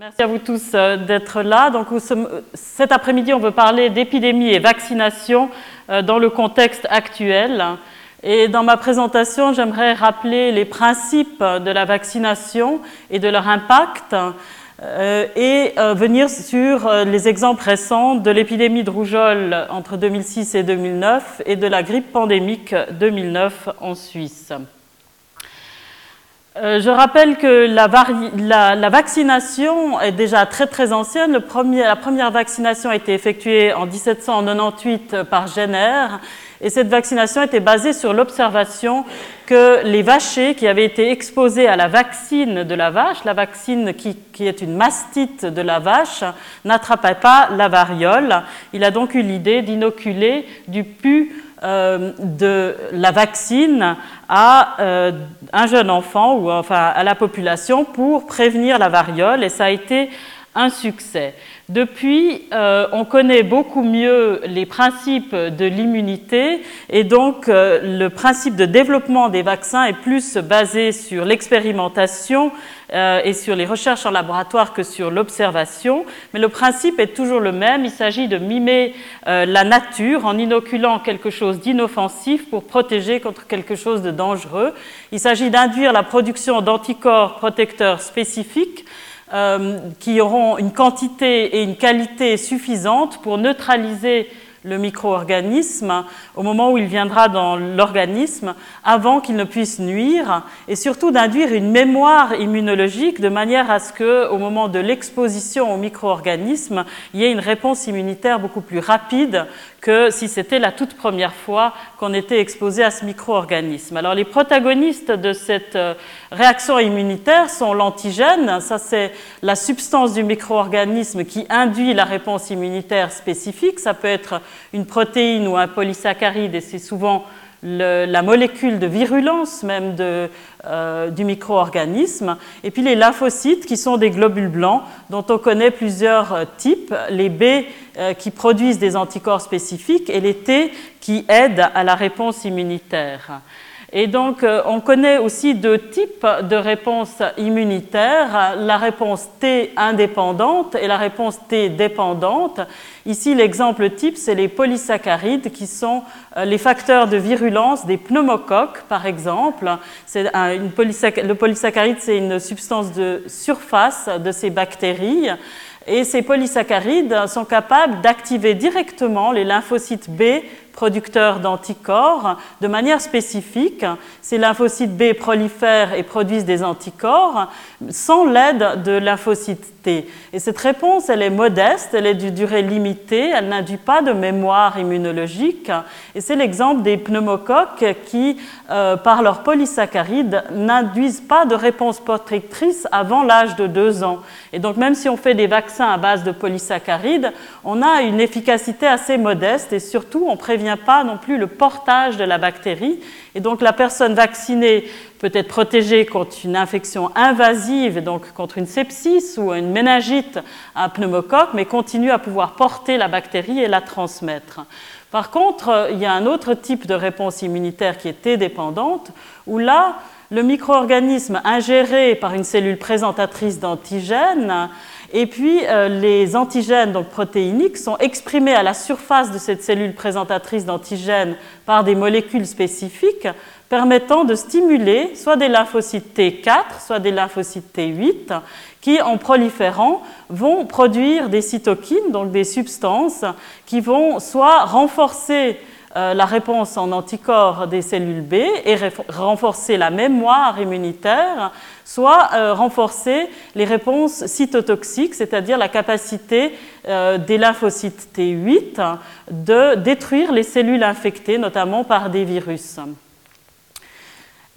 Merci à vous tous euh, d'être là. Donc, cet après-midi, on veut parler d'épidémie et vaccination euh, dans le contexte actuel. Et dans ma présentation, j'aimerais rappeler les principes de la vaccination et de leur impact euh, et venir sur les exemples récents de l'épidémie de rougeole entre 2006 et 2009 et de la grippe pandémique 2009 en Suisse. Euh, je rappelle que la, vaccination est déjà très très ancienne. la première vaccination a été effectuée en 1798 par Jenner et cette vaccination était basée sur l'observation que les vachers qui avaient été exposés à la vaccine de la vache, la vaccine qui, est une mastite de la vache, n'attrapaient pas la variole. Il a donc eu l'idée d'inoculer du pu euh, de la vaccine à euh, un jeune enfant ou enfin à la population pour prévenir la variole et ça a été un succès. Depuis, euh, on connaît beaucoup mieux les principes de l'immunité et donc le principe de développement des vaccins est plus basé sur l'expérimentation euh, et sur les recherches en laboratoire que sur l'observation. Mais le principe est toujours le même. Il s'agit de mimer la nature en inoculant quelque chose d'inoffensif pour protéger contre quelque chose de dangereux. Il s'agit d'induire la production d'anticorps protecteurs spécifiques euh, qui auront une quantité et une qualité suffisantes pour neutraliser le micro-organisme au moment où il viendra dans l'organisme avant qu'il ne puisse nuire et surtout d'induire une mémoire immunologique de manière à ce que au moment de l'exposition au micro-organisme, il y ait une réponse immunitaire beaucoup plus rapide que si c'était la toute première fois qu'on était exposé à ce micro-organisme. Alors les protagonistes de cette euh, réaction immunitaire sont l'antigène, ça c'est la substance du micro-organisme qui induit la réponse immunitaire spécifique, ça peut être une protéine ou un polysaccharide et c'est souvent la molécule de virulence même euh, du micro-organisme, et puis les lymphocytes qui sont des globules blancs dont on connaît plusieurs euh, types, les B euh, qui produisent des anticorps spécifiques et les T qui aident à la réponse immunitaire. Et donc, on connaît aussi deux types de réponses immunitaires, la réponse T indépendante et la réponse T dépendante. Ici, l'exemple type, c'est les polysaccharides qui sont les facteurs de virulence des pneumocoques, par exemple. le polysaccharide, c'est une substance de surface de ces bactéries. Et ces polysaccharides sont capables d'activer directement les lymphocytes B producteurs d'anticorps de manière spécifique. Ces lymphocytes B prolifèrent et produisent des anticorps sans l'aide de lymphocytes T. Et cette réponse, elle est modeste, elle est de durée limitée, elle n'induit pas de mémoire immunologique. Et c'est l'exemple des pneumocoques qui, euh, par leur polysaccharides, n'induisent pas de réponse protectrice avant l'âge de deux ans. Et donc, même si on fait des vaccins à base de polysaccharides, on a une efficacité assez modeste et surtout, on prévient pas non plus le portage de la bactérie. Et donc la personne vaccinée peut être protégée contre une infection invasive, donc contre une sepsis ou une méningite un pneumocoque, mais continue à pouvoir porter la bactérie et la transmettre. Par contre, il y a un autre type de réponse immunitaire qui est T-dépendante, où là, le micro-organisme ingéré par une cellule présentatrice d'antigènes et puis, euh, les antigènes donc protéiniques sont exprimés à la surface de cette cellule présentatrice d'antigènes par des molécules spécifiques permettant de stimuler soit des lymphocytes T4, soit des lymphocytes T8, qui, en proliférant, vont produire des cytokines, donc des substances qui vont soit renforcer euh, la réponse en anticorps des cellules B et renforcer la mémoire immunitaire, soit euh, renforcer les réponses cytotoxiques, c'est-à-dire la capacité euh, des lymphocytes T8 de détruire les cellules infectées, notamment par des virus.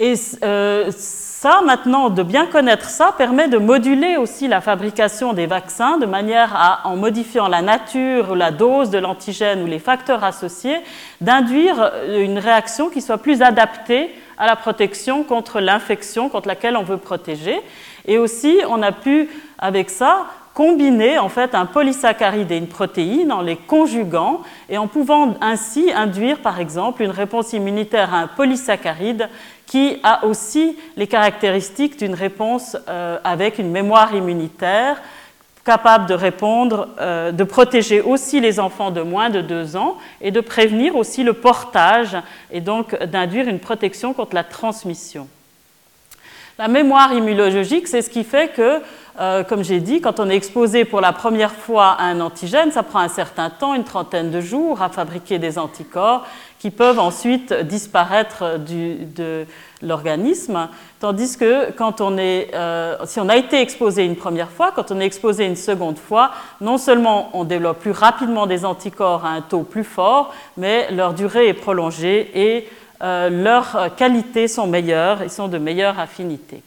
Et euh, ça, maintenant, de bien connaître ça, permet de moduler aussi la fabrication des vaccins de manière à, en modifiant la nature la dose de l'antigène ou les facteurs associés, d'induire une réaction qui soit plus adaptée à la protection contre l'infection contre laquelle on veut protéger. Et aussi, on a pu, avec ça, combiner en fait un polysaccharide et une protéine en les conjuguant et en pouvant ainsi induire par exemple une réponse immunitaire à un polysaccharide qui a aussi les caractéristiques d'une réponse euh, avec une mémoire immunitaire capable de répondre, euh, de protéger aussi les enfants de moins de 2 ans et de prévenir aussi le portage et donc d'induire une protection contre la transmission. La mémoire immunologique, c'est ce qui fait que, euh, comme j'ai dit, quand on est exposé pour la première fois à un antigène, ça prend un certain temps, une trentaine de jours, à fabriquer des anticorps qui peuvent ensuite disparaître de l'organisme. Tandis que euh, si on a été exposé une première fois, quand on est exposé une seconde fois, non seulement on développe plus rapidement des anticorps à un taux plus fort, mais leur durée est prolongée et euh, leurs qualités sont meilleures, ils sont de meilleure affinité.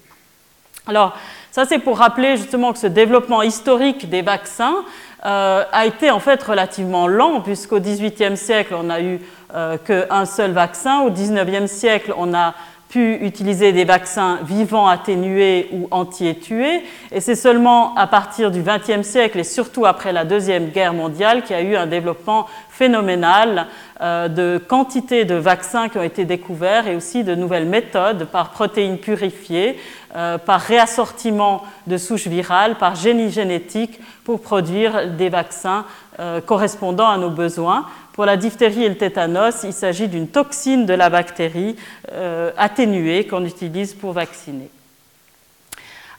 Alors, ça c'est pour rappeler justement que ce développement historique des vaccins euh, a été en fait relativement lent, puisqu'au XVIIIe siècle, on n'a eu euh, qu'un seul vaccin. Au XIXe siècle, on a utiliser des vaccins vivants atténués ou anti-étués. Et c'est seulement à partir du XXe siècle et surtout après la Deuxième Guerre mondiale qu'il y a eu un développement phénoménal euh, de quantité de vaccins qui ont été découverts et aussi de nouvelles méthodes par protéines purifiées, euh, par réassortiment de souches virales, par génie génétique pour produire des vaccins euh, correspondant à nos besoins. Pour la diphtérie et le tétanos, il s'agit d'une toxine de la bactérie euh, atténuée qu'on utilise pour vacciner.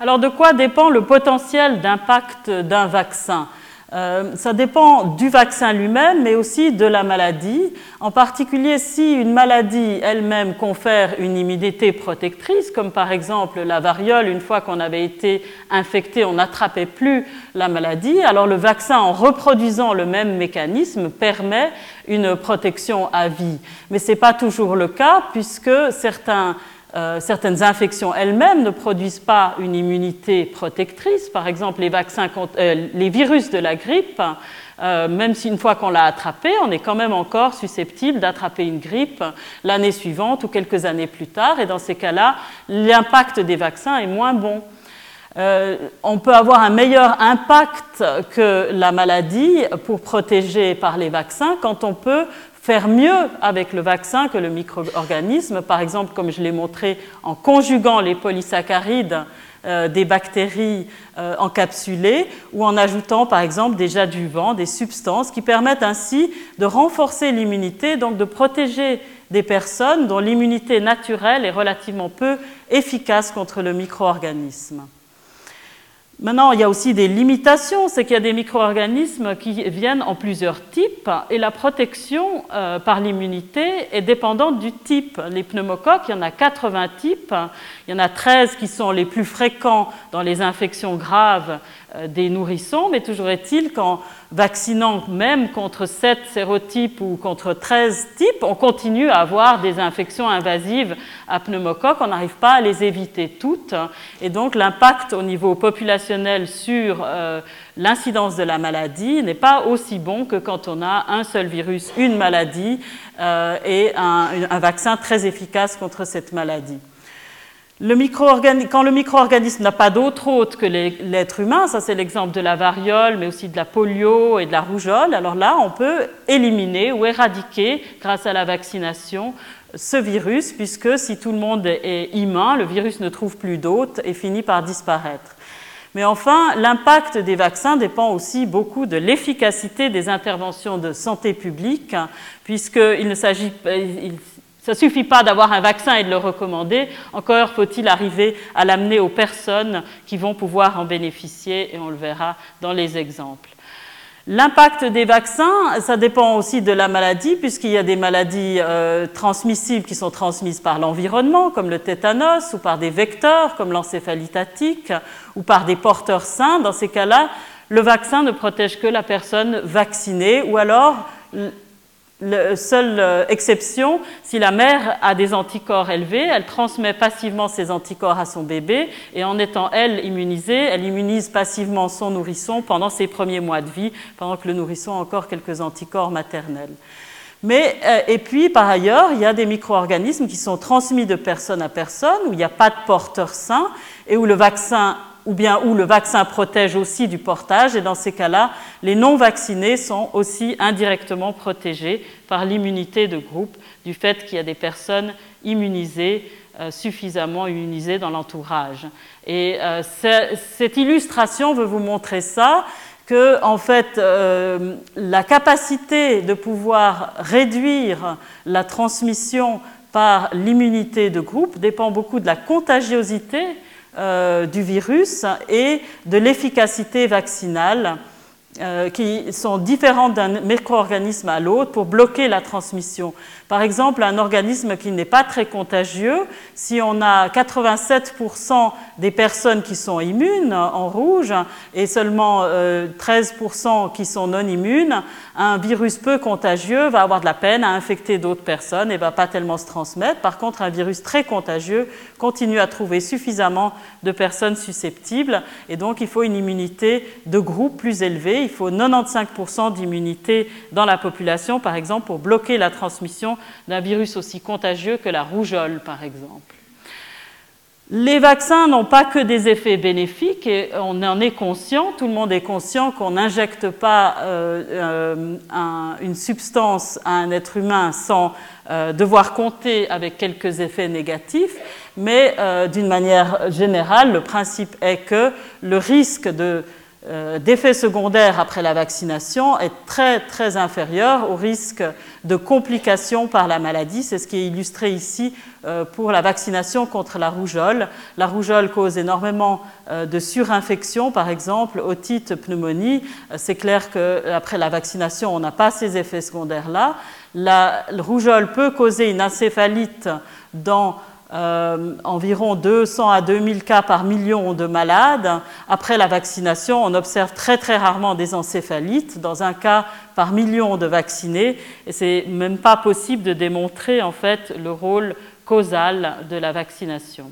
Alors de quoi dépend le potentiel d'impact d'un vaccin? Euh, ça dépend du vaccin lui-même, mais aussi de la maladie. En particulier, si une maladie elle-même confère une immunité protectrice, comme par exemple la variole, une fois qu'on avait été infecté, on n'attrapait plus la maladie, alors le vaccin, en reproduisant le même mécanisme, permet une protection à vie. Mais ce n'est pas toujours le cas, puisque certains euh, certaines infections elles-mêmes ne produisent pas une immunité protectrice. Par exemple, les, euh, virus de la grippe, euh, même si une fois qu'on l'a attrapé, on est quand même encore susceptible d'attraper une grippe l'année suivante ou quelques années plus tard. Et dans ces cas-là, l'impact des vaccins est moins bon. on peut avoir un meilleur impact que la maladie pour protéger par les vaccins quand on peut faire mieux avec le vaccin que le micro-organisme, par exemple, comme je l'ai montré, en conjuguant les polysaccharides euh, des bactéries euh, encapsulées ou en ajoutant, par exemple, des adjuvants, des substances qui permettent ainsi de renforcer l'immunité, donc de protéger des personnes dont l'immunité naturelle est relativement peu efficace contre le micro-organisme. Maintenant, il y a aussi des limitations, c'est qu'il y a des micro-organismes qui viennent en plusieurs types et la protection euh, par l'immunité est dépendante du type. Les pneumocoques, il y en a 80 types, il y en a 13 qui sont les plus fréquents dans les infections graves des nourrissons, mais toujours est-il qu'en vaccinant même contre 7 sérotypes ou contre 13 types, on continue à avoir des infections invasives à pneumocoque, on n'arrive pas à les éviter toutes, et donc l'impact au niveau populationnel sur euh, l'incidence de la maladie n'est pas aussi bon que quand on a un seul virus, une maladie, euh, et un vaccin très efficace contre cette maladie quand le micro-organisme n'a pas d'autre hôte que l'être humain, ça c'est l'exemple de la variole, mais aussi de la polio et de la rougeole, alors là on peut éliminer ou éradiquer, grâce à la vaccination, ce virus, puisque si tout le monde est immun, le virus ne trouve plus d'hôte et finit par disparaître. Mais enfin, l'impact des vaccins dépend aussi beaucoup de l'efficacité des interventions de santé publique, puisqu'il ne s'agit pas ça ne suffit pas d'avoir un vaccin et de le recommander, encore faut-il arriver à l'amener aux personnes qui vont pouvoir en bénéficier, et on le verra dans les exemples. L'impact des vaccins, ça dépend aussi de la maladie, puisqu'il y a des maladies euh, transmissibles qui sont transmises par l'environnement, comme le tétanos, ou par des vecteurs, comme l'encéphalite ou par des porteurs sains. Dans ces cas-là, le vaccin ne protège que la personne vaccinée, ou alors la seule euh, exception, si la mère a des anticorps élevés, elle transmet passivement ses anticorps à son bébé et en étant elle immunisée, elle immunise passivement son nourrisson pendant ses premiers mois de vie, pendant que le nourrisson a encore quelques anticorps maternels. Mais, euh, et puis, par ailleurs, il y a des micro-organismes qui sont transmis de personne à personne, où il n'y a pas de porteur sain et où le vaccin ou bien où le vaccin protège aussi du portage. Et dans ces cas-là, les non vaccinés sont aussi indirectement protégés par l'immunité de groupe du fait qu'il y a des personnes immunisées, euh, suffisamment immunisées dans l'entourage. Et euh, cette illustration veut vous montrer ça que en fait euh, la capacité de pouvoir réduire la transmission par l'immunité de groupe dépend beaucoup de la contagiosité du virus et de l'efficacité vaccinale euh, qui sont différentes d'un micro-organisme à l'autre pour bloquer la transmission. Par exemple, un organisme qui n'est pas très contagieux, si on a 87% des personnes qui sont immunes en rouge et seulement 13% euh, qui sont non immunes, un virus peu contagieux va avoir de la peine à infecter d'autres personnes et va pas tellement se transmettre. Par contre, un virus très contagieux continue à trouver suffisamment de personnes susceptibles et donc il faut une immunité de groupe plus élevée il faut 95% d'immunité dans la population, par exemple, pour bloquer la transmission d'un virus aussi contagieux que la rougeole, par exemple. Les vaccins n'ont pas que des effets bénéfiques et on en est conscient, tout le monde est conscient qu'on n'injecte pas euh, euh, une substance à un être humain sans euh, devoir compter avec quelques effets négatifs, mais d'une manière générale, le principe est que le risque de d'effets secondaires après la vaccination est très très inférieur au risque de complications par la maladie. C'est ce qui est illustré ici euh, pour la vaccination contre la rougeole. La rougeole cause énormément euh, de surinfection, par exemple, otite, pneumonie. C'est clair qu'après la vaccination, on n'a pas ces effets secondaires-là. La rougeole peut causer une encéphalite dans euh, environ 200 à 2000 cas par million de malades. Après la vaccination, on observe très très rarement des encéphalites, dans un cas par million de vaccinés, et c'est même pas possible de démontrer en fait le rôle causal de la vaccination.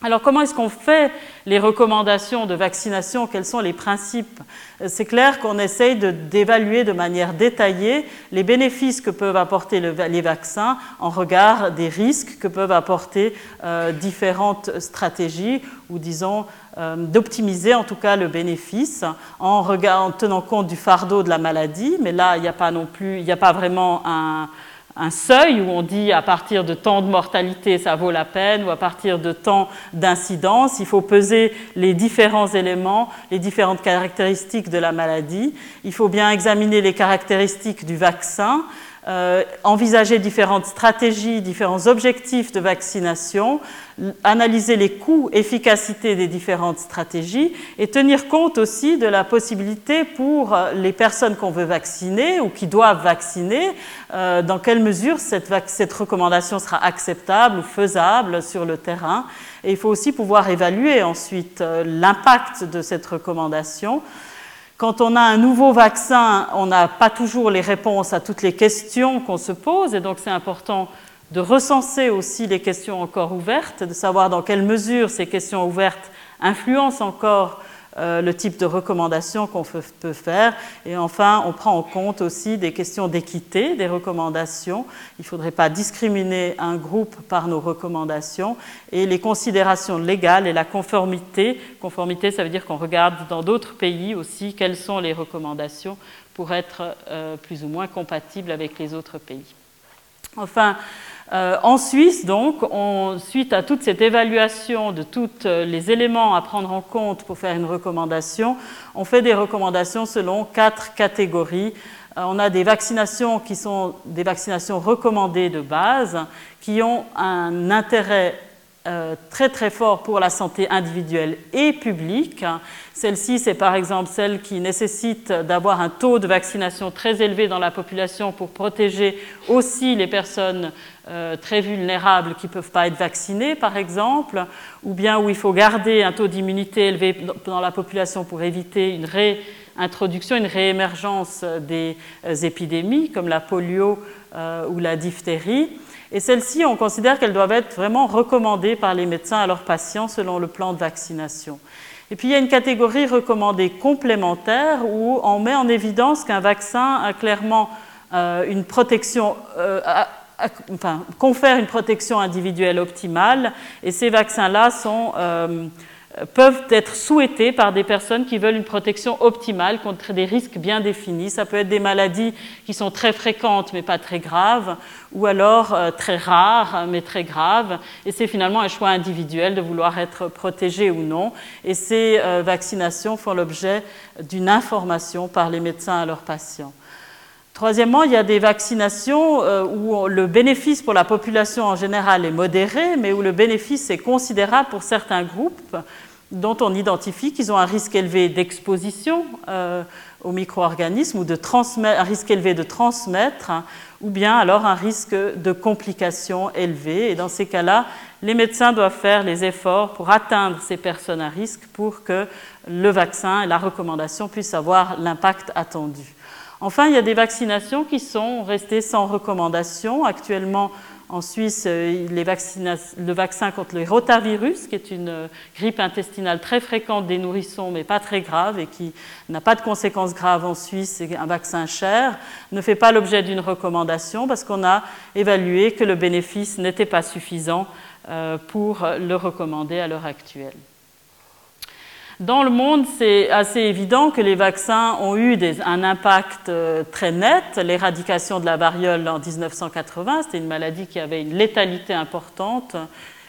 Alors comment est-ce qu'on fait les recommandations de vaccination? Quels sont les principes? C'est clair qu'on essaye d'évaluer de, manière détaillée les bénéfices que peuvent apporter les vaccins en regard des risques que peuvent apporter euh, différentes stratégies ou disons euh, d'optimiser en tout cas le bénéfice en, en tenant compte du fardeau de la maladie. Mais là, il n'y a pas non plus, il n'y a pas vraiment un un seuil où on dit à partir de temps de mortalité ça vaut la peine ou à partir de temps d'incidence. Il faut peser les différents éléments, les différentes caractéristiques de la maladie. Il faut bien examiner les caractéristiques du vaccin euh, envisager différentes stratégies, différents objectifs de vaccination, analyser les coûts, efficacité des différentes stratégies et tenir compte aussi de la possibilité pour les personnes qu'on veut vacciner ou qui doivent vacciner, euh, dans quelle mesure cette, recommandation sera acceptable ou faisable sur le terrain. Et il faut aussi pouvoir évaluer ensuite euh, l'impact de cette recommandation quand on a un nouveau vaccin, on n'a pas toujours les réponses à toutes les questions qu'on se pose, et donc c'est important de recenser aussi les questions encore ouvertes, de savoir dans quelle mesure ces questions ouvertes influencent encore euh, le type de recommandations qu'on peut faire. Et enfin, on prend en compte aussi des questions d'équité des recommandations. Il ne faudrait pas discriminer un groupe par nos recommandations. Et les considérations légales et la conformité. Conformité, ça veut dire qu'on regarde dans d'autres pays aussi quelles sont les recommandations pour être euh, plus ou moins compatibles avec les autres pays. Enfin, euh, en Suisse, donc, suite à toute cette évaluation de tous euh, les éléments à prendre en compte pour faire une recommandation, on fait des recommandations selon quatre catégories. Euh, on a des vaccinations qui sont des vaccinations recommandées de base, qui ont un intérêt très très fort pour la santé individuelle et publique. Celle-ci, c'est par exemple celle qui nécessite d'avoir un taux de vaccination très élevé dans la population pour protéger aussi les personnes euh, très vulnérables qui ne peuvent pas être vaccinés, par exemple, ou bien où il faut garder un taux d'immunité élevé dans la population pour éviter une réintroduction, une réémergence des euh, épidémies comme la polio euh, ou la diphtérie. Et celles-ci, on considère qu'elles doivent être vraiment recommandées par les médecins à leurs patients selon le plan de vaccination. Et puis il y a une catégorie recommandée complémentaire où on met en évidence qu'un vaccin a clairement une protection, confère une protection individuelle optimale et ces vaccins-là sont euh, peuvent être souhaités par des personnes qui veulent une protection optimale contre des risques bien définis. Ça peut être des maladies qui sont très fréquentes mais pas très graves, ou alors euh, très rares mais très graves. Et c'est finalement un choix individuel de vouloir être protégé ou non. Et ces euh, vaccinations font l'objet d'une information par les médecins à leurs patients. Troisièmement, il y a des vaccinations euh, où le bénéfice pour la population en général est modéré, mais où le bénéfice est considérable pour certains groupes dont on identifie qu'ils ont un risque élevé d'exposition euh, aux micro-organismes ou de un risque élevé de transmettre, ou bien alors un risque de complications élevé. Et dans ces cas-là, les médecins doivent faire les efforts pour atteindre ces personnes à risque pour que le vaccin et la recommandation puissent avoir l'impact attendu. Enfin, il y a des vaccinations qui sont restées sans recommandation. Actuellement, en Suisse, euh, le vaccin contre le rotavirus, qui est une euh, grippe intestinale très fréquente des nourrissons, mais pas très grave et qui n'a pas de conséquences graves en Suisse, c'est un vaccin cher, ne fait pas l'objet d'une recommandation parce qu'on a évalué que le bénéfice n'était pas suffisant euh, pour le recommander à l'heure actuelle. Dans le monde, c'est assez évident que les vaccins ont eu un impact euh, très net. L'éradication de la variole en 1980, c'était une maladie qui avait une létalité importante.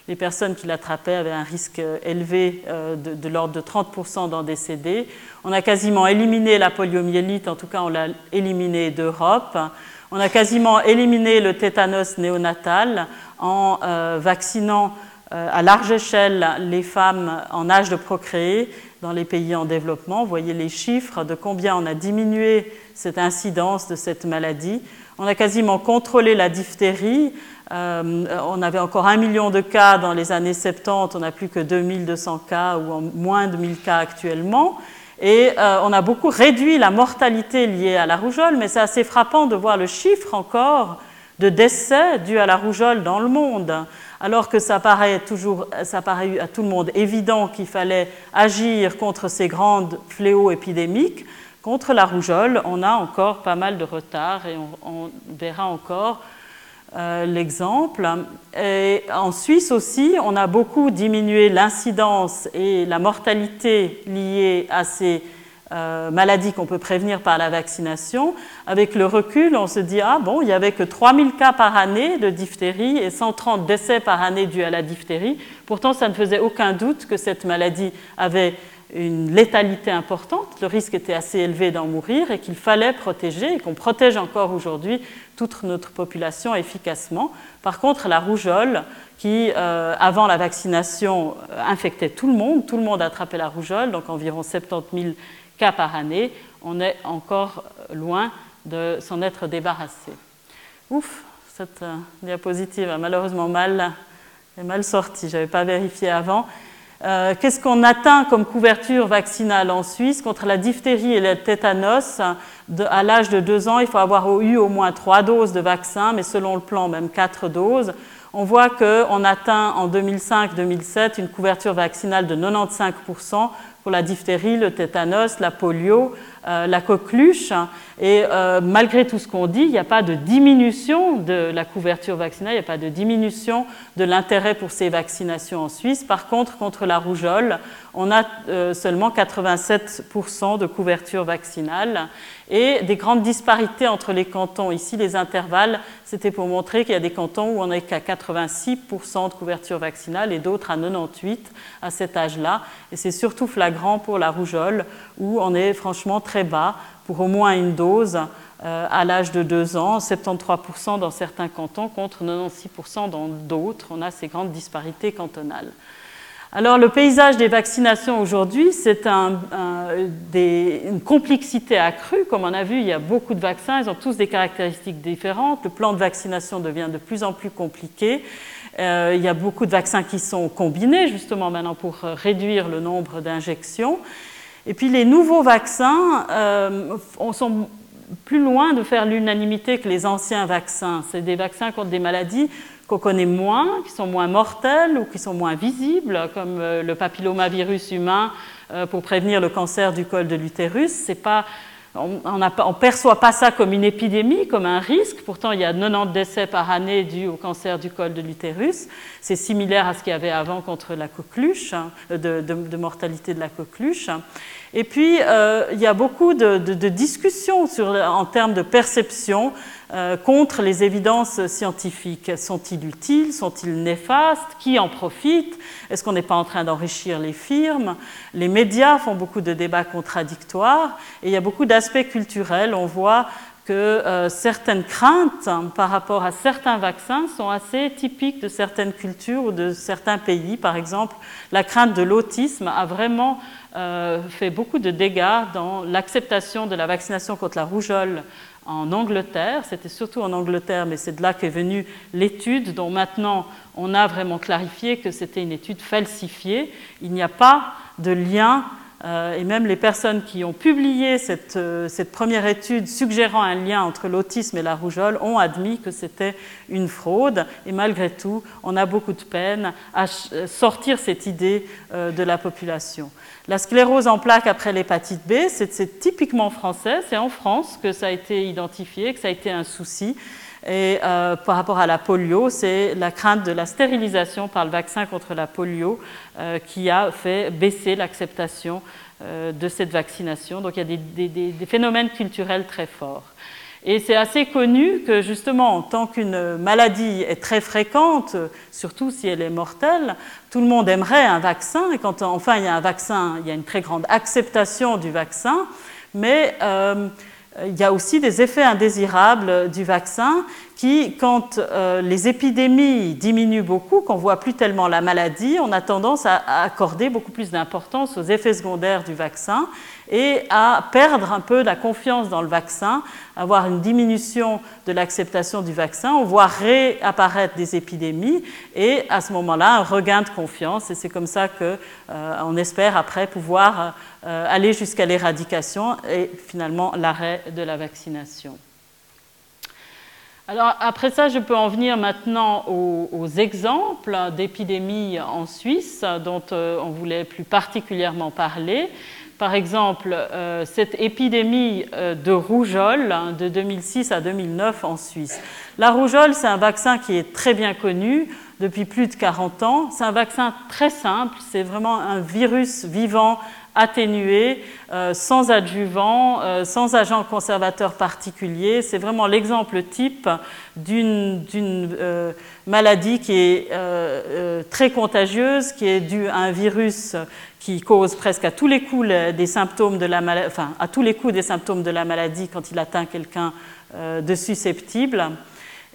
Les personnes qui l'attrapaient avaient un risque élevé euh, de, l'ordre de 30% d'en décéder. On a quasiment éliminé la poliomyélite, en tout cas on l'a éliminé d'Europe. On a quasiment éliminé le tétanos néonatal en euh, vaccinant euh, à large échelle les femmes en âge de procréer dans les pays en développement. Vous voyez les chiffres de combien on a diminué cette incidence de cette maladie. On a quasiment contrôlé la diphtérie. Euh, on avait encore un million de cas dans les années 70, on n'a plus que 2200 cas ou moins de 1000 cas actuellement. Et euh, on a beaucoup réduit la mortalité liée à la rougeole, mais c'est assez frappant de voir le chiffre encore de décès dus à la rougeole dans le monde alors que ça paraît toujours, ça paraît à tout le monde évident qu'il fallait agir contre ces grandes fléaux épidémiques, contre la rougeole, on a encore pas mal de retard et on, verra encore euh, l'exemple. Et en Suisse aussi, on a beaucoup diminué l'incidence et la mortalité liée à ces euh, maladies qu'on peut prévenir par la vaccination. Avec le recul, on se dit, ah bon, il n'y avait que 3000 cas par année de diphtérie et 130 décès par année dus à la diphtérie. Pourtant, ça ne faisait aucun doute que cette maladie avait une létalité importante, le risque était assez élevé d'en mourir et qu'il fallait protéger et qu'on protège encore aujourd'hui toute notre population efficacement. Par contre, la rougeole, qui euh, avant la vaccination infectait tout le monde, tout le monde attrapait la rougeole, donc environ 70 000 cas par année, on est encore loin de s'en être débarrassé. Ouf, cette euh, diapositive a malheureusement mal, est mal sortie, je n'avais pas vérifié avant. Euh, qu'est-ce qu'on atteint comme couverture vaccinale en Suisse contre la diphtérie et le tétanos? À l'âge de 2 ans, il faut avoir eu au moins 3 doses de vaccin, mais selon le plan, même 4 doses. On voit qu'on atteint en 2005-2007 une couverture vaccinale de 95% pour la diphtérie, le tétanos, la polio, euh, la coqueluche. Et euh, malgré tout ce qu'on dit, il n'y a pas de diminution de la couverture vaccinale, il n'y a pas de diminution de l'intérêt pour ces vaccinations en Suisse. Par contre, contre la rougeole, on a euh, seulement 87% de couverture vaccinale et des grandes disparités entre les cantons. Ici, les intervalles, c'était pour montrer qu'il y a des cantons où on n'est qu'à 86% de couverture vaccinale et d'autres à 98% à cet âge-là. Et c'est surtout flagrant pour la rougeole où on est franchement très bas pour au moins une dose euh, à l'âge de 2 ans, 73% dans certains cantons contre 96% dans d'autres. On a ces grandes disparités cantonales. Alors le paysage des vaccinations aujourd'hui, c'est une complexité accrue. Comme on a vu, il y a beaucoup de vaccins, ils ont tous des caractéristiques différentes. Le plan de vaccination devient de plus en plus compliqué. Euh, il y a beaucoup de vaccins qui sont combinés justement maintenant pour réduire le nombre d'injections. Et puis les nouveaux vaccins euh, sont plus loin de faire l'unanimité que les anciens vaccins. C'est des vaccins contre des maladies qu'on connaît moins, qui sont moins mortels ou qui sont moins visibles, comme euh, le papillomavirus humain euh, pour prévenir le cancer du col de l'utérus. C'est pas on ne perçoit pas ça comme une épidémie, comme un risque. Pourtant, il y a 90 décès par année dus au cancer du col de l'utérus. C'est similaire à ce qu'il y avait avant contre la coqueluche, hein, de, mortalité de la coqueluche. Et puis, euh, il y a beaucoup de, discussions en termes de perception euh, contre les évidences scientifiques. Sont-ils utiles? Sont-ils néfastes? Qui en profite? Est-ce qu'on n'est pas en train d'enrichir les firmes? Les médias font beaucoup de débats contradictoires et il y a beaucoup d'aspects culturels. On voit que euh, certaines craintes par rapport à certains vaccins sont assez typiques de certaines cultures ou de certains pays. Par exemple, la crainte de l'autisme a vraiment euh, fait beaucoup de dégâts dans l'acceptation de la vaccination contre la rougeole en Angleterre. C'était surtout en Angleterre, mais c'est de là qu'est venue l'étude dont maintenant on a vraiment clarifié que c'était une étude falsifiée. Il n'y a pas de lien, et même les personnes qui ont publié cette, euh, cette première étude suggérant un lien entre l'autisme et la rougeole ont admis que c'était une fraude. Et malgré tout, on a beaucoup de peine à sortir cette idée euh, de la population. La sclérose en plaques après l'hépatite B, c'est typiquement français, c'est en France que ça a été identifié, que ça a été un souci. Et euh, par rapport à la polio, c'est la crainte de la stérilisation par le vaccin contre la polio euh, qui a fait baisser l'acceptation euh, de cette vaccination. Donc il y a des phénomènes culturels très forts. Et c'est assez connu que justement, tant qu'une maladie est très fréquente, surtout si elle est mortelle, tout le monde aimerait un vaccin. Et quand enfin il y a un vaccin, il y a une très grande acceptation du vaccin. Mais il y a aussi des effets indésirables du vaccin qui, quand euh, les épidémies diminuent beaucoup, qu'on voit plus tellement la maladie, on a tendance à, accorder beaucoup plus d'importance aux effets secondaires du vaccin et à perdre un peu la confiance dans le vaccin, avoir une diminution de l'acceptation du vaccin, on voit réapparaître des épidémies et à ce moment-là un regain de confiance et c'est comme ça qu'on euh, espère après pouvoir euh, aller jusqu'à l'éradication et finalement l'arrêt de la vaccination. Alors après ça, je peux en venir maintenant aux, exemples d'épidémies en Suisse dont euh, on voulait plus particulièrement parler. Par exemple, euh, cette épidémie euh, de rougeole hein, de 2006 à 2009 en Suisse. La rougeole, c'est un vaccin qui est très bien connu depuis plus de 40 ans. C'est un vaccin très simple, c'est vraiment un virus vivant atténué, euh, sans adjuvant, sans agent conservateur particulier. C'est vraiment l'exemple type d'une maladie qui est très contagieuse, qui est due à un virus qui cause presque à tous les coups des symptômes de la maladie, enfin, à tous les coups des symptômes de la maladie quand il atteint quelqu'un de susceptible.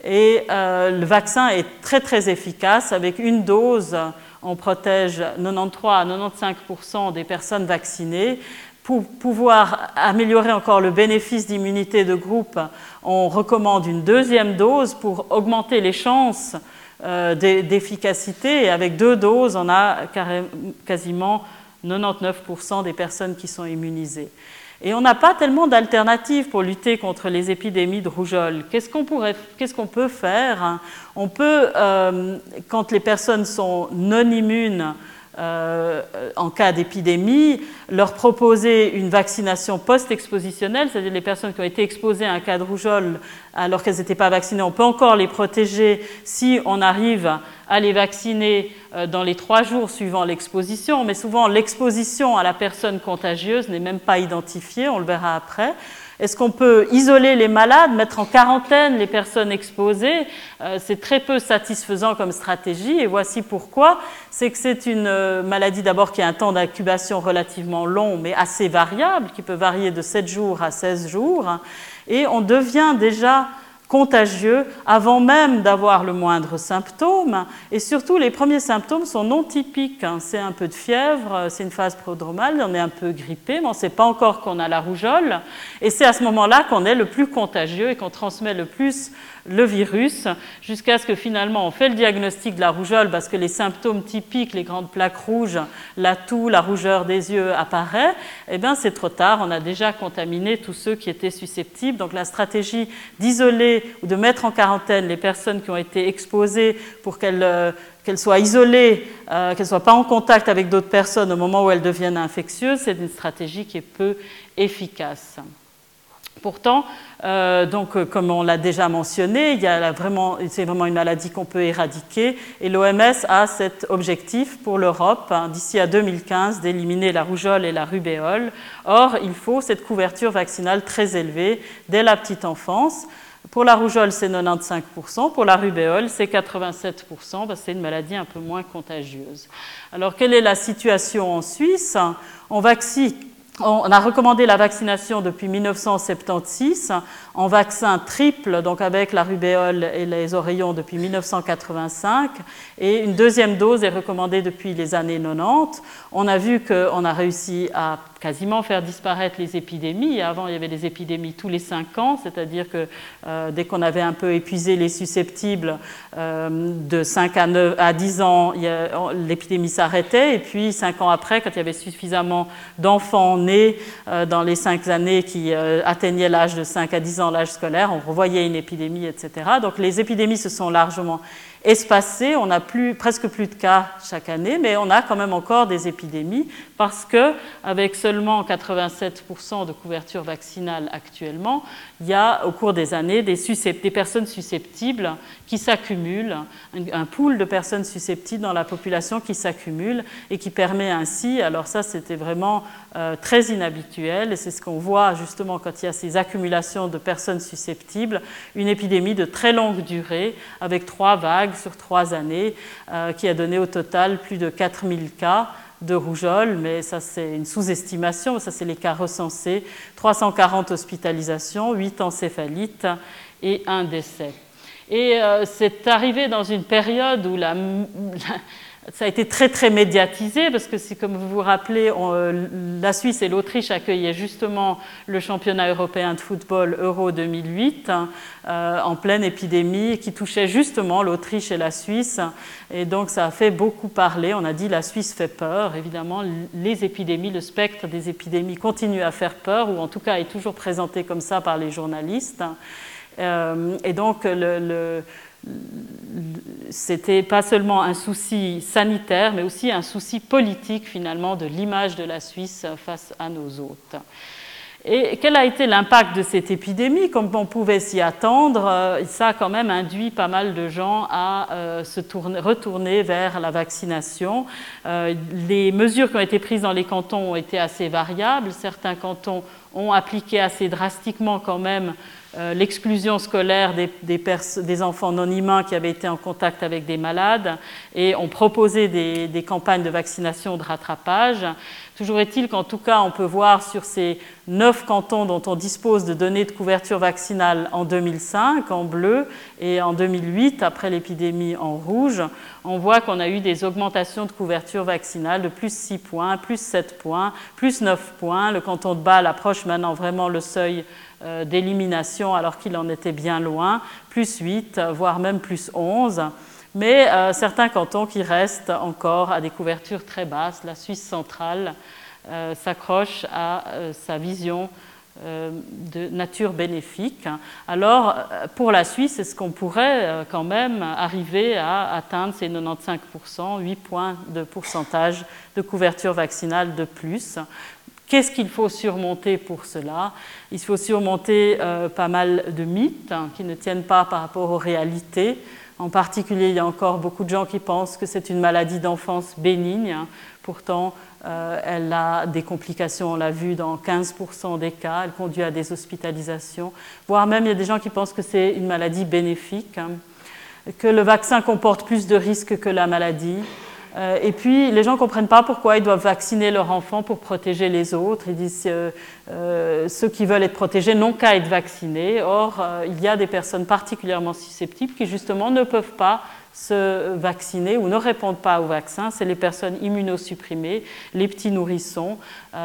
Et le vaccin est très très efficace avec une dose on protège 93 à 95 des personnes vaccinées. Pour pouvoir améliorer encore le bénéfice d'immunité de groupe, on recommande une deuxième dose pour augmenter les chances euh, d'efficacité. Et avec deux doses, on a quasiment 99% des personnes qui sont immunisées. Et on n'a pas tellement d'alternatives pour lutter contre les épidémies de rougeole. Qu'est-ce qu'on qu'est-ce qu'on peut faire? On peut, euh, quand les personnes sont non immunes, euh, en cas d'épidémie, leur proposer une vaccination post-expositionnelle, c'est-à-dire les personnes qui ont été exposées à un cas de rougeole alors qu'elles n'étaient pas vaccinées, on peut encore les protéger si on arrive à les vacciner euh, dans les trois jours suivant l'exposition, mais souvent l'exposition à la personne contagieuse n'est même pas identifiée, on le verra après. Est-ce qu'on peut isoler les malades, mettre en quarantaine les personnes exposées euh, C'est très peu satisfaisant comme stratégie et voici pourquoi. C'est que c'est une euh, maladie d'abord qui a un temps d'incubation relativement long mais assez variable, qui peut varier de 7 jours à 16 jours. Et on devient déjà contagieux avant même d'avoir le moindre symptôme. Et surtout, les premiers symptômes sont non typiques. Hein. C'est un peu de fièvre, c'est une phase prodromale, on est un peu grippé, mais on ne sait pas encore qu'on a la rougeole. Et c'est à ce moment-là qu'on est le plus contagieux et qu'on transmet le plus le virus, jusqu'à ce que finalement on fait le diagnostic de la rougeole parce que les symptômes typiques, les grandes plaques rouges, la toux, la rougeur des yeux apparaît, eh bien c'est trop tard, on a déjà contaminé tous ceux qui étaient susceptibles. Donc la stratégie d'isoler ou de mettre en quarantaine les personnes qui ont été exposées pour qu'elles euh, soient isolées, euh, qu'elles ne soient pas en contact avec d'autres personnes au moment où elles deviennent infectieuses, c'est une stratégie qui est peu efficace. Pourtant, euh, euh, comme on l'a déjà mentionné, c'est vraiment une maladie qu'on peut éradiquer et l'OMS a cet objectif pour l'Europe hein, d'ici à 2015 d'éliminer la rougeole et la rubéole. Or, il faut cette couverture vaccinale très élevée dès la petite enfance. Pour la rougeole, c'est 95%, pour la rubéole, c'est 87%, parce que c'est une maladie un peu moins contagieuse. Alors, quelle est la situation en Suisse? On vaccine on a recommandé la vaccination depuis 1976 en vaccin triple, donc avec la rubéole et les oreillons depuis 1985, et une deuxième dose est recommandée depuis les années 90. On a vu qu'on a réussi à quasiment faire disparaître les épidémies. Avant, il y avait des épidémies tous les 5 ans, c'est-à-dire que euh, dès qu'on avait un peu épuisé les susceptibles, euh, de 5 à, 9, à 10 ans, l'épidémie s'arrêtait. Et puis, 5 ans après, quand il y avait suffisamment d'enfants euh, dans les 5 années qui atteignaient l'âge de 5 à 10 ans, l'âge scolaire, on revoyait une épidémie, etc. Donc, les épidémies se sont largement espacées. On n'a presque plus de cas chaque année, mais on a quand même encore des épidémies parce que, avec seulement 87% de couverture vaccinale actuellement, il y a au cours des années des, personnes susceptibles qui s'accumulent, un, pool de personnes susceptibles dans la population qui s'accumule et qui permet ainsi, alors ça c'était vraiment euh, très inhabituel et c'est ce qu'on voit justement quand il y a ces accumulations de personnes susceptibles, une épidémie de très longue durée avec trois vagues sur trois années euh, qui a donné au total plus de 4000 cas de rougeole, mais ça c'est une sous-estimation, ça c'est les cas recensés, 340 hospitalisations, 8 encéphalites et un décès. Et euh, c'est arrivé dans une période où ça a été très très médiatisé parce que comme vous vous rappelez, euh, la Suisse et l'Autriche accueillaient justement le championnat européen de football Euro 2008 hein, euh, en pleine épidémie qui touchait justement l'Autriche et la Suisse. Et donc ça a fait beaucoup parler. On a dit la Suisse fait peur. Évidemment, les épidémies, le spectre des épidémies continue à faire peur ou en tout cas est toujours présenté comme ça par les journalistes. Euh, et donc le c'était pas seulement un souci sanitaire, mais aussi un souci politique finalement de l'image de la Suisse face à nos hôtes. Et quel a été l'impact de cette épidémie? Comme on pouvait s'y attendre, euh, ça a quand même induit pas mal de gens à euh, se retourner vers la vaccination. Les mesures qui ont été prises dans les cantons ont été assez variables. Certains cantons ont appliqué assez drastiquement quand même euh, l'exclusion scolaire des, enfants non humains qui avaient été en contact avec des malades et ont proposé des, des campagnes de vaccination de rattrapage. Toujours est-il qu'en tout cas, on peut voir sur ces neuf cantons dont on dispose de données de couverture vaccinale en 2005 en bleu et en 2008, après l'épidémie en rouge, on voit qu'on a eu des augmentations de couverture vaccinale de plus 6 points, plus 7 points, plus 9 points. Le canton de Bâle approche maintenant vraiment le seuil d'élimination alors qu'il en était bien loin, plus 8, voire même plus 11. Mais euh, certains cantons qui restent encore à des couvertures très basses, la Suisse centrale euh, s'accroche à sa vision de nature bénéfique. Alors, pour la Suisse, est-ce qu'on pourrait quand même arriver à atteindre ces 95%, 8 points de pourcentage de couverture vaccinale de plus? Qu'est-ce qu'il faut surmonter pour cela? Il faut surmonter euh, pas mal de mythes hein, qui ne tiennent pas par rapport aux réalités. En particulier, il y a encore beaucoup de gens qui pensent que c'est une maladie d'enfance bénigne. Pourtant, euh, elle a des complications, on l'a vu dans 15% des cas, elle conduit à des hospitalisations, voire même il y a des gens qui pensent que c'est une maladie bénéfique, hein, que le vaccin comporte plus de risques que la maladie. Euh, et puis, les gens ne comprennent pas pourquoi ils doivent vacciner leur enfant pour protéger les autres. Ils disent euh, euh ceux qui veulent être protégés n'ont qu'à être vaccinés. Or, il y a des personnes particulièrement susceptibles qui, justement, ne peuvent pas se vacciner ou ne répondent pas au vaccin. C'est les personnes immunosupprimées, les petits nourrissons,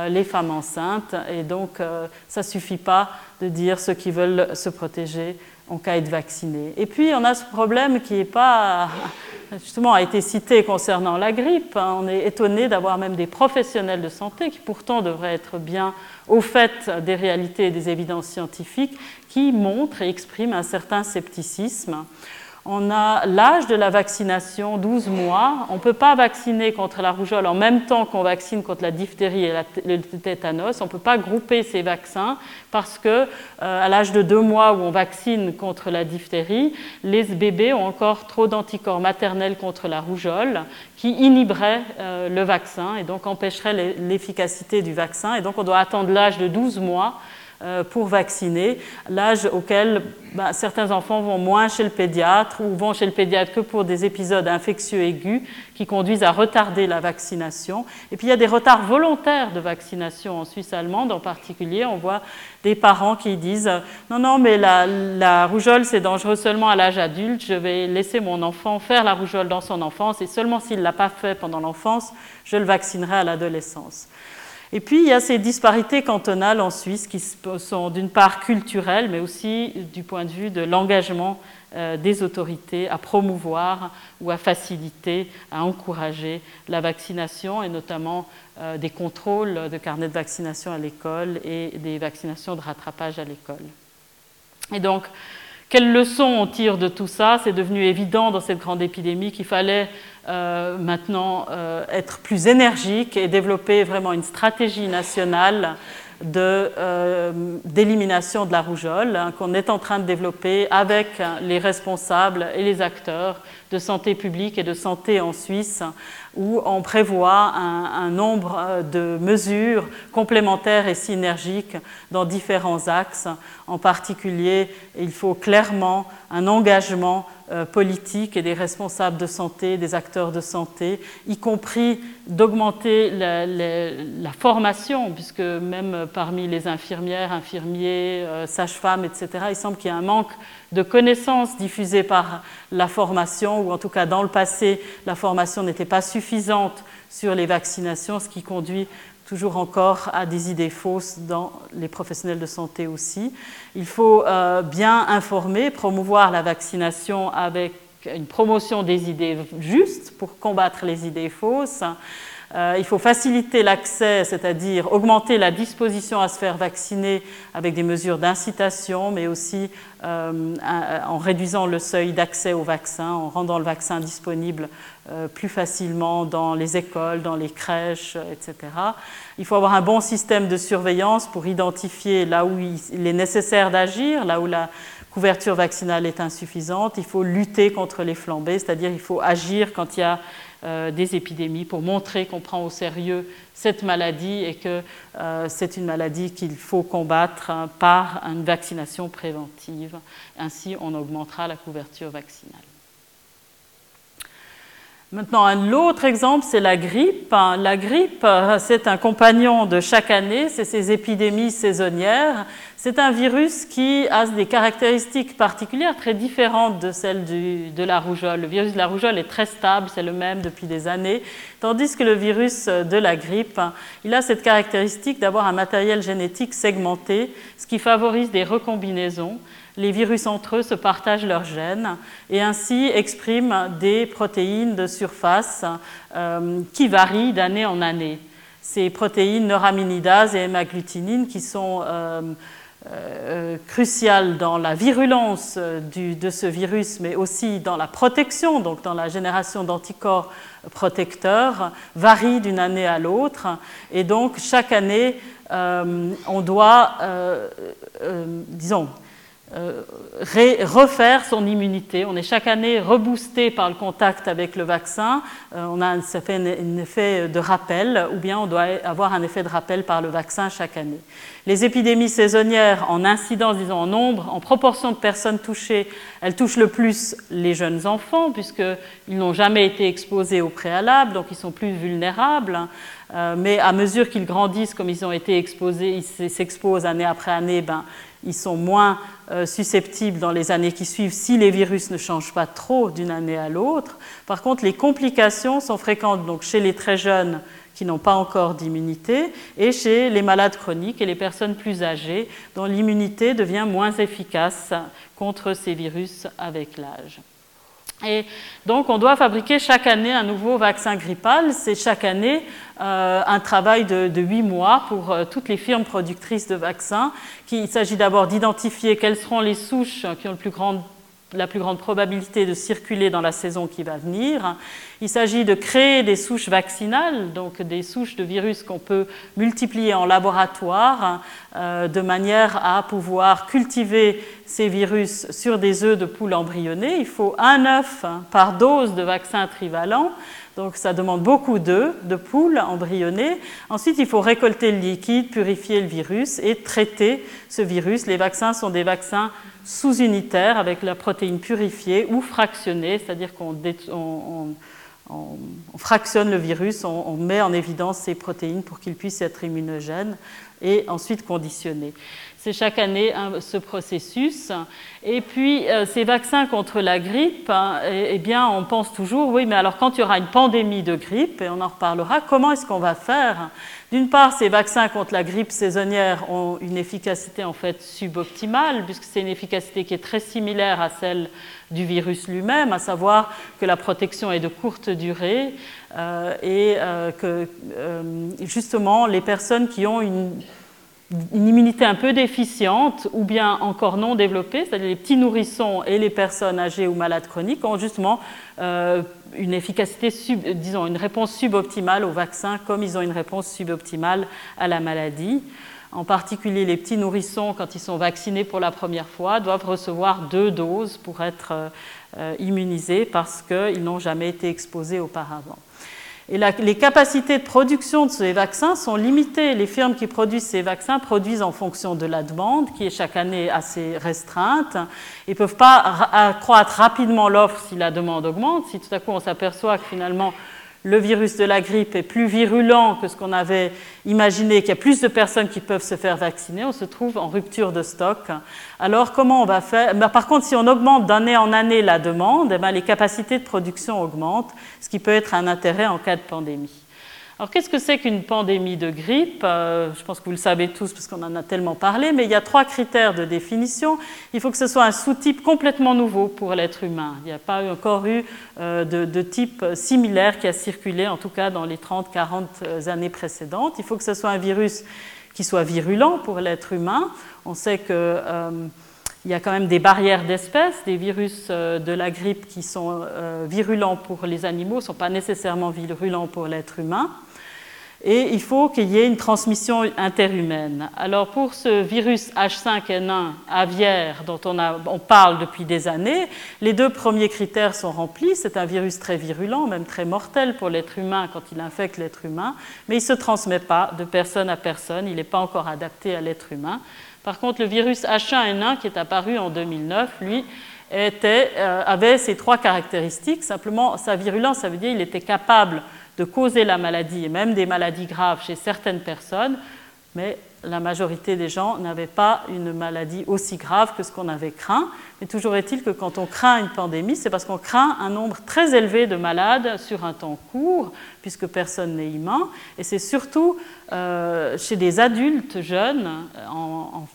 les femmes enceintes. Et donc, ça ne suffit pas de dire ceux qui veulent se protéger ont qu'à être vaccinés. Et puis, on a ce problème qui n'est pas justement a été cité concernant la grippe. Hein. On est étonné d'avoir même des professionnels de santé qui pourtant devraient être bien au fait des réalités et des évidences scientifiques qui montrent et expriment un certain scepticisme. On a l'âge de la vaccination, 12 mois. On ne peut pas vacciner contre la rougeole en même temps qu'on vaccine contre la diphtérie et le tétanos. On ne peut pas grouper ces vaccins parce que euh, à l'âge de 2 mois où on vaccine contre la diphtérie, les bébés ont encore trop d'anticorps maternels contre la rougeole qui inhiberaient euh, le vaccin et donc empêcheraient l'efficacité du vaccin. Et donc on doit attendre l'âge de 12 mois pour vacciner, l'âge auquel bah, certains enfants vont moins chez le pédiatre ou vont chez le pédiatre que pour des épisodes infectieux aigus qui conduisent à retarder la vaccination. Et puis il y a des retards volontaires de vaccination en Suisse allemande en particulier. On voit des parents qui disent non, non, mais la, la rougeole c'est dangereux seulement à l'âge adulte, je vais laisser mon enfant faire la rougeole dans son enfance et seulement s'il ne l'a pas fait pendant l'enfance, je le vaccinerai à l'adolescence. Et puis, il y a ces disparités cantonales en Suisse qui sont d'une part culturelles, mais aussi du point de vue de l'engagement euh, des autorités à promouvoir ou à faciliter, à encourager la vaccination et notamment euh, des contrôles de carnet de vaccination à l'école et des vaccinations de rattrapage à l'école. Et donc, quelles leçons on tire de tout ça? C'est devenu évident dans cette grande épidémie qu'il fallait maintenant euh, être plus énergique et développer vraiment une stratégie nationale euh, d'élimination de, la rougeole hein, qu'on est en train de développer avec les responsables et les acteurs de santé publique et de santé en Suisse, où on prévoit un, un nombre de mesures complémentaires et synergiques dans différents axes. En particulier, il faut clairement un engagement euh, politiques et des responsables de santé, des acteurs de santé, y compris d'augmenter la, formation, puisque même parmi les infirmières, infirmiers, euh, sages-femmes, etc., il semble qu'il y a un manque de connaissances diffusées par la formation, ou en tout cas dans le passé, la formation n'était pas suffisante sur les vaccinations, ce qui conduit toujours encore à des idées fausses dans les professionnels de santé aussi. Il faut euh, bien informer, promouvoir la vaccination avec une promotion des idées justes pour combattre les idées fausses. Euh, il faut faciliter l'accès, c'est-à-dire augmenter la disposition à se faire vacciner avec des mesures d'incitation, mais aussi euh, en réduisant le seuil d'accès au vaccin, en rendant le vaccin disponible euh, plus facilement dans les écoles, dans les crèches, etc. Il faut avoir un bon système de surveillance pour identifier là où il est nécessaire d'agir, là où la couverture vaccinale est insuffisante. Il faut lutter contre les flambées, c'est-à-dire il faut agir quand il y a euh, des épidémies pour montrer qu'on prend au sérieux cette maladie et que euh, c'est une maladie qu'il faut combattre hein, par une vaccination préventive. Ainsi, on augmentera la couverture vaccinale. Maintenant, un autre exemple, c'est la grippe. La grippe, euh, c'est un compagnon de chaque année, c'est ces épidémies saisonnières. C'est un virus qui a des caractéristiques particulières très différentes de celles de la rougeole. Le virus de la rougeole est très stable, c'est le même depuis des années, tandis que le virus de la grippe, il a cette caractéristique d'avoir un matériel génétique segmenté, ce qui favorise des recombinaisons les virus entre eux se partagent leurs gènes et ainsi expriment des protéines de surface euh, qui varient d'année en année. Ces protéines neuraminidase et hémagglutinine qui sont euh, euh, cruciales dans la virulence de ce virus, mais aussi dans la protection, donc dans la génération d'anticorps protecteurs, varient d'une année à l'autre. Et donc, chaque année, on doit, disons, euh, refaire son immunité. On est chaque année reboosté par le contact avec le vaccin. Euh, on a, ça fait un, effet de rappel, ou bien on doit avoir un effet de rappel par le vaccin chaque année. Les épidémies saisonnières, en incidence, disons en nombre, en proportion de personnes touchées, elles touchent le plus les jeunes enfants, puisqu'ils n'ont jamais été exposés au préalable, donc ils sont plus vulnérables. Euh, mais à mesure qu'ils grandissent, comme ils ont été exposés, ils s'exposent année après année, ben, ils sont moins euh, susceptibles dans les années qui suivent si les virus ne changent pas trop d'une année à l'autre. Par contre, les complications sont fréquentes chez les très jeunes qui n'ont pas encore d'immunité et chez les malades chroniques et les personnes plus âgées dont l'immunité devient moins efficace contre ces virus avec l'âge. Et donc, on doit fabriquer chaque année un nouveau vaccin grippal. C'est chaque année euh, un travail de huit mois pour euh, toutes les firmes productrices de vaccins. il s'agit d'abord d'identifier quelles seront les souches qui ont le plus grand la plus grande probabilité de circuler dans la saison qui va venir. Il s'agit de créer des souches vaccinales, donc des souches de virus qu'on peut multiplier en laboratoire euh, de manière à pouvoir cultiver ces virus sur des œufs de poules embryonnées. Il faut un œuf par dose de vaccin trivalent. Donc ça demande beaucoup d'œufs, de poules embryonnées. Ensuite, il faut récolter le liquide, purifier le virus et traiter ce virus. Les vaccins sont des vaccins sous-unitaire avec la protéine purifiée ou fractionnée, c'est-à-dire qu'on fractionne le virus, on, met en évidence ces protéines pour qu'ils puissent être immunogènes et ensuite conditionnés. C'est chaque année ce processus. Et puis, euh, ces vaccins contre la grippe, hein, eh, eh, bien, on pense toujours, oui, mais alors quand il y aura une pandémie de grippe, et on en reparlera, comment est-ce qu'on va faire? D'une part, ces vaccins contre la grippe saisonnière ont une efficacité en fait suboptimale, puisque c'est une efficacité qui est très similaire à celle du virus lui-même, à savoir que la protection est de courte durée euh, et euh, que justement les personnes qui ont une une immunité un peu déficiente ou bien encore non développée, c'est-à-dire les petits nourrissons et les personnes âgées ou malades chroniques ont justement euh, une efficacité, disons, une réponse suboptimale au vaccin comme ils ont une réponse suboptimale à la maladie. En particulier, les petits nourrissons, quand ils sont vaccinés pour la première fois, doivent recevoir deux doses pour être euh, immunisés parce qu'ils n'ont jamais été exposés auparavant. Et les capacités de production de ces vaccins sont limitées. Les firmes qui produisent ces vaccins produisent en fonction de la demande, qui est chaque année assez restreinte. Ils ne peuvent pas accroître rapidement l'offre si la demande augmente. Si tout à coup on s'aperçoit que finalement le virus de la grippe est plus virulent que ce qu'on avait imaginé, qu'il y a plus de personnes qui peuvent se faire vacciner, on se trouve en rupture de stock. Alors comment on va faire? Ben, Par contre, si on augmente d'année en année la demande, eh ben, les capacités de production augmentent, ce qui peut être un intérêt en cas de pandémie. Alors qu'est-ce que c'est qu'une pandémie de grippe? Euh, Je pense que vous le savez tous parce qu'on en a tellement parlé, mais il y a trois critères de définition. Il faut que ce soit un sous-type complètement nouveau pour l'être humain. Il n'y a pas encore eu euh, de, type similaire qui a circulé, en tout cas dans les 30-40 euh, années précédentes. Il faut que ce soit un virus qui soit virulent pour l'être humain. On sait que il y a quand même des barrières d'espèces. Des virus de la grippe qui sont virulents pour les animaux ne sont pas nécessairement virulents pour l'être humain et il faut qu'il y ait une transmission interhumaine. Alors pour ce virus H5N1 aviaire dont on, parle depuis des années, les deux premiers critères sont remplis. C'est un virus très virulent, même très mortel pour l'être humain quand il infecte l'être humain, mais il ne se transmet pas de personne à personne, il n'est pas encore adapté à l'être humain. Par contre, le virus H1N1 qui est apparu en 2009, lui, euh, avait ces trois caractéristiques. Simplement, sa virulence, ça veut dire qu'il était capable de causer la maladie et même des maladies graves chez certaines personnes, mais la majorité des gens n'avaient pas une maladie aussi grave que ce qu'on avait craint. Mais toujours est-il que quand on craint une pandémie, c'est parce qu'on craint un nombre très élevé de malades sur un temps court, puisque personne n'est humain. Et c'est surtout euh, chez des adultes jeunes, en,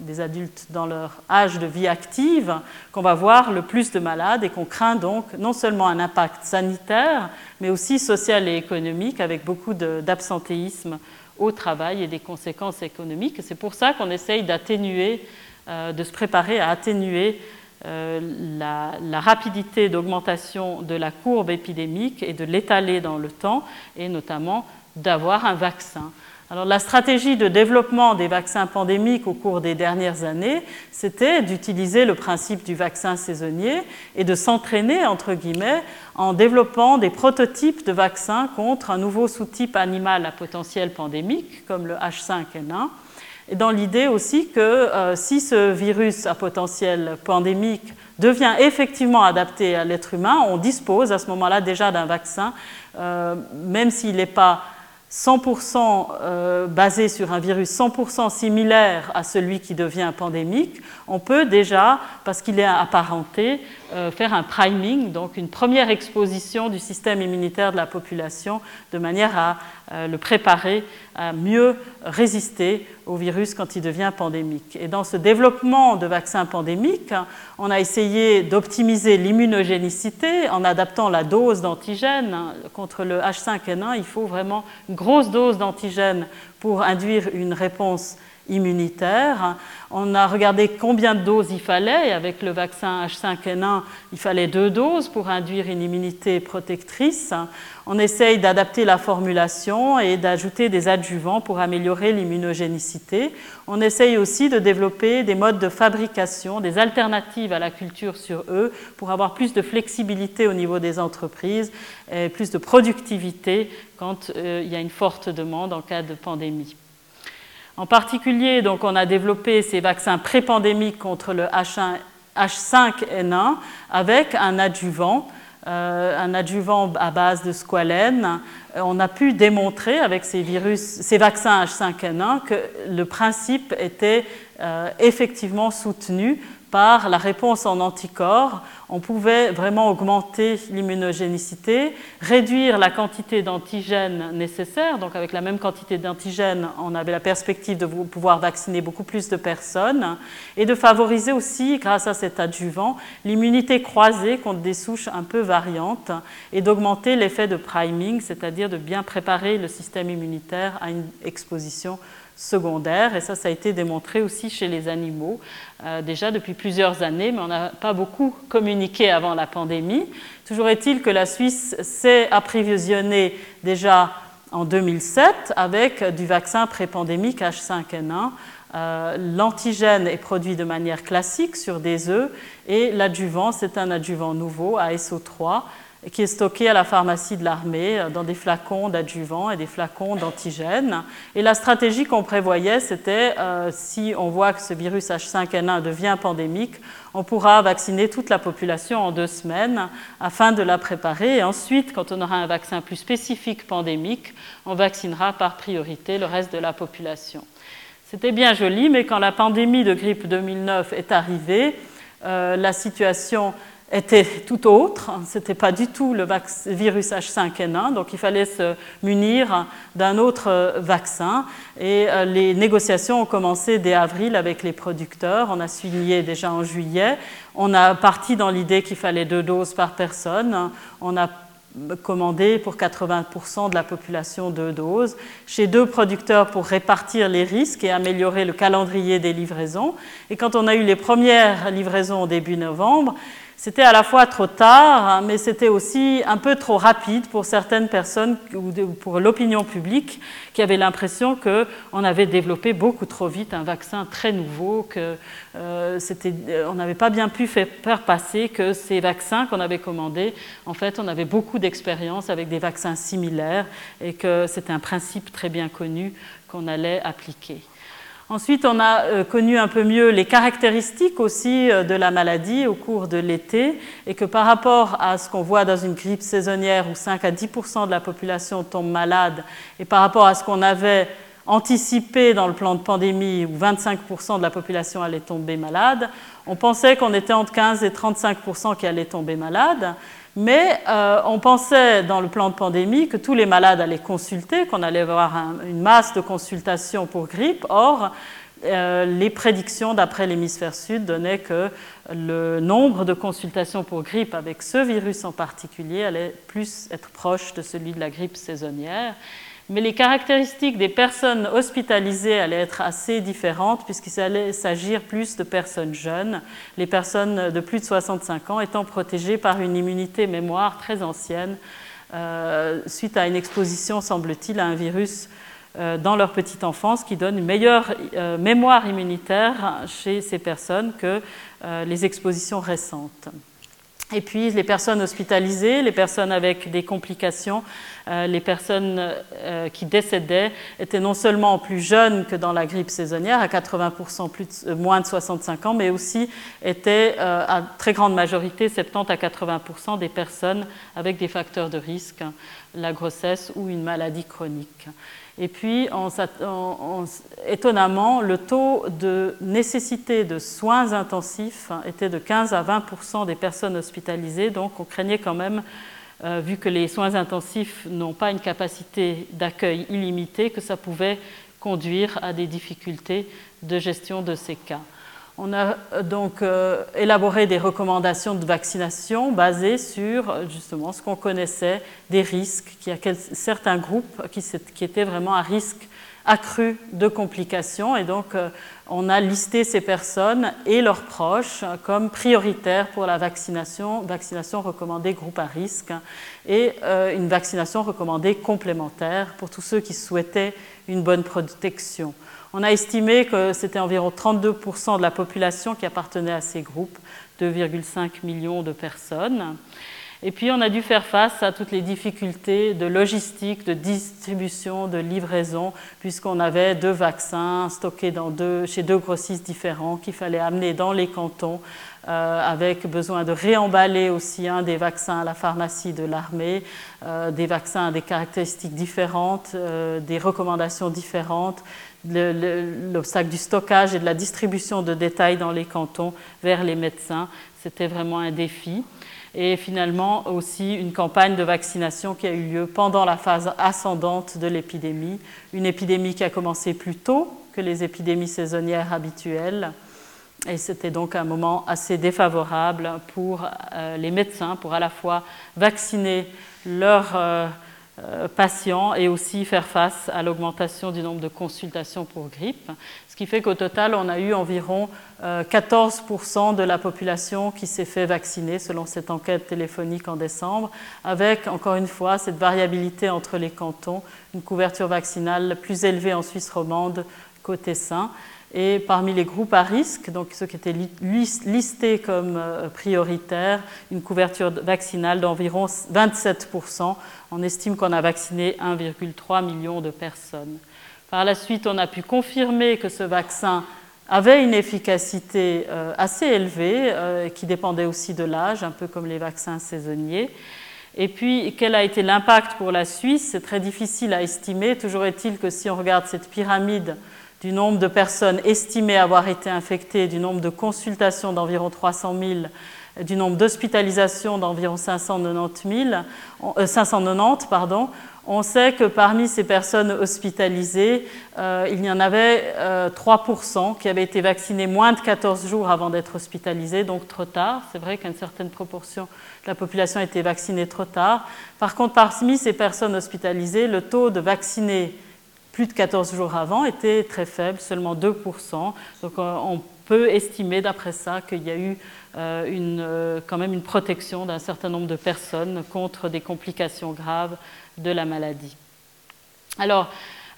des adultes dans leur âge de vie active, qu'on va voir le plus de malades et qu'on craint donc non seulement un impact sanitaire, mais aussi social et économique, avec beaucoup d'absentéisme au travail et des conséquences économiques. C'est pour ça qu'on essaye d'atténuer, euh, de se préparer à atténuer euh, la, rapidité d'augmentation de la courbe épidémique et de l'étaler dans le temps, et notamment d'avoir un vaccin. Alors la stratégie de développement des vaccins pandémiques au cours des dernières années, c'était d'utiliser le principe du vaccin saisonnier et de s'entraîner, entre guillemets, en développant des prototypes de vaccins contre un nouveau sous-type animal à potentiel pandémique, comme le H5N1, et dans l'idée aussi que euh, si ce virus à potentiel pandémique devient effectivement adapté à l'être humain, on dispose à ce moment-là déjà d'un vaccin, euh, même s'il n'est pas 100% euh, basé sur un virus 100% similaire à celui qui devient pandémique, on peut déjà, parce qu'il est apparenté, euh, faire un priming, donc une première exposition du système immunitaire de la population, de manière à euh, le préparer à mieux résister au virus quand il devient pandémique. Et dans ce développement de vaccins pandémiques, on a essayé d'optimiser l'immunogénicité en adaptant la dose d'antigène. Contre le H5N1, il faut vraiment grosse dose d'antigène pour induire une réponse immunitaire. On a regardé combien de doses il fallait. Avec le vaccin H5N1, il fallait deux doses pour induire une immunité protectrice. On essaye d'adapter la formulation et d'ajouter des adjuvants pour améliorer l'immunogénicité. On essaye aussi de développer des modes de fabrication, des alternatives à la culture sur eux pour avoir plus de flexibilité au niveau des entreprises et plus de productivité quand euh, il y a une forte demande en cas de pandémie. En particulier, donc, on a développé ces vaccins pré-pandémiques contre le H1, H5N1 avec un adjuvant, euh, un adjuvant à base de squalène. Euh, on a pu démontrer avec ces, virus, ces vaccins H5N1 que le principe était effectivement soutenu par la réponse en anticorps, on pouvait vraiment augmenter l'immunogénicité, réduire la quantité d'antigènes nécessaires. Donc avec la même quantité d'antigènes, on avait la perspective de pouvoir vacciner beaucoup plus de personnes et de favoriser aussi, grâce à cet adjuvant, l'immunité croisée contre des souches un peu variantes et d'augmenter l'effet de priming, c'est-à-dire de bien préparer le système immunitaire à une exposition secondaire. Et ça, ça a été démontré aussi chez les animaux, euh, déjà depuis plusieurs années, mais on n'a pas beaucoup communiqué avant la pandémie. Toujours est-il que la Suisse s'est approvisionnée déjà en 2007 avec du vaccin pré-pandémique H5N1. Euh, l'antigène est produit de manière classique sur des œufs et l'adjuvant, c'est un adjuvant nouveau, ASO3, qui est stocké à la pharmacie de l'armée euh, dans des flacons d'adjuvants et des flacons d'antigènes. Et la stratégie qu'on prévoyait, c'était euh, si on voit que ce virus H5N1 devient pandémique, on pourra vacciner toute la population en deux semaines afin de la préparer. Et ensuite, quand on aura un vaccin plus spécifique pandémique, on vaccinera par priorité le reste de la population. C'était bien joli, mais quand la pandémie de grippe 2009 est arrivée, euh, la situation était tout autre. Ce n'était pas du tout le virus H5N1, donc il fallait se munir d'un autre vaccin. Et euh, les négociations ont commencé dès avril avec les producteurs. On a signé déjà en juillet. On a parti dans l'idée qu'il fallait deux doses par personne. On a commandé pour 80% de la population deux doses, chez deux producteurs pour répartir les risques et améliorer le calendrier des livraisons. Et quand on a eu les premières livraisons au début novembre, c'était à la fois trop tard, hein, mais c'était aussi un peu trop rapide pour certaines personnes ou pour l'opinion publique qui avait l'impression qu'on avait développé beaucoup trop vite un vaccin très nouveau, qu'on euh, n'avait pas bien pu faire passer que ces vaccins qu'on avait commandés, en fait, on avait beaucoup d'expérience avec des vaccins similaires et que c'était un principe très bien connu qu'on allait appliquer. Ensuite, on a euh, connu un peu mieux les caractéristiques aussi euh, de la maladie au cours de l'été et que par rapport à ce qu'on voit dans une grippe saisonnière où 5 à 10% de la population tombe malade et par rapport à ce qu'on avait anticipé dans le plan de pandémie où 25% de la population allait tomber malade, on pensait qu'on était entre 15 et 35% qui allaient tomber malades. Mais euh, on pensait dans le plan de pandémie que tous les malades allaient consulter, qu'on allait avoir une masse de consultations pour grippe. Or, euh, les prédictions d'après l'hémisphère sud donnaient que le nombre de consultations pour grippe avec ce virus en particulier allait plus être proche de celui de la grippe saisonnière mais les caractéristiques des personnes hospitalisées allaient être assez différentes puisqu'il allait s'agir plus de personnes jeunes, les personnes de plus de 65 ans étant protégées par une immunité mémoire très ancienne euh, suite à une exposition, semble-t-il, à un virus euh, dans leur petite enfance qui donne une meilleure euh, mémoire immunitaire chez ces personnes que les expositions récentes. Et puis les personnes hospitalisées, les personnes avec des complications, euh, les personnes euh, qui décédaient étaient non seulement plus jeunes que dans la grippe saisonnière, à 80% plus euh, moins de 65 ans, mais aussi étaient à très grande majorité, 70 à 80% des personnes avec des facteurs de risque, la grossesse ou une maladie chronique. Et puis, étonnamment, le taux de nécessité de soins intensifs était de 15 à 20% des personnes hospitalisées. Donc, on craignait quand même, euh, vu que les soins intensifs n'ont pas une capacité d'accueil illimitée, que ça pouvait conduire à des difficultés de gestion de ces cas. On a euh, donc euh, élaboré des recommandations de vaccination basées sur justement ce qu'on connaissait des risques, qu'il y a certains groupes qui, étaient vraiment à risque accrue de complications. Et donc, on a listé ces personnes et leurs proches comme prioritaires pour la vaccination, vaccination recommandée groupe à risque et euh, une vaccination recommandée complémentaire pour tous ceux qui souhaitaient une bonne protection. On a estimé que c'était environ 32% de la population qui appartenait à ces groupes, 2,5 millions de personnes. Et puis on a dû faire face à toutes les difficultés de logistique, de distribution, de livraison, puisqu'on avait deux vaccins stockés chez deux grossistes différents qu'il fallait amener dans les cantons, euh, avec besoin de réemballer aussi un des vaccins à la pharmacie de l'armée, euh, des vaccins à des caractéristiques différentes, euh, des recommandations différentes, l'obstacle du stockage et de la distribution de détails dans les cantons vers les médecins. C'était vraiment un défi et finalement aussi une campagne de vaccination qui a eu lieu pendant la phase ascendante de l'épidémie, une épidémie qui a commencé plus tôt que les épidémies saisonnières habituelles. Et c'était donc un moment assez défavorable pour euh, les médecins, pour à la fois vacciner leurs euh, euh, patients et aussi faire face à l'augmentation du nombre de consultations pour grippe. Qui fait qu'au total, on a eu environ 14% de la population qui s'est fait vacciner selon cette enquête téléphonique en décembre, avec encore une fois cette variabilité entre les cantons, une couverture vaccinale plus élevée en Suisse romande côté sain. Et parmi les groupes à risque, donc ceux qui étaient listés comme euh, prioritaires, une couverture vaccinale d'environ 27%. On estime qu'on a vacciné 1,3 million de personnes. Par la suite, on a pu confirmer que ce vaccin avait une efficacité euh, assez élevée, euh, qui dépendait aussi de l'âge, un peu comme les vaccins saisonniers. Et puis, quel a été l'impact pour la Suisse? C'est très difficile à estimer. Toujours est-il que si on regarde cette pyramide du nombre de personnes estimées avoir été infectées, du nombre de consultations d'environ 300 000, du nombre d'hospitalisations d'environ 590, 590 pardon, on sait que parmi ces personnes hospitalisées, euh, il y en avait 3% euh, qui avaient été vaccinées moins de 14 jours avant d'être hospitalisées, donc trop tard. C'est vrai qu'une certaine proportion de la population a été vaccinée trop tard. Par contre, parmi ces personnes hospitalisées, le taux de vaccinés plus de 14 jours avant était très faible, seulement 2%. Donc euh, on peut estimer d'après ça qu'il y a eu une, quand même une protection d'un certain nombre de personnes contre des complications graves de la maladie. Alors,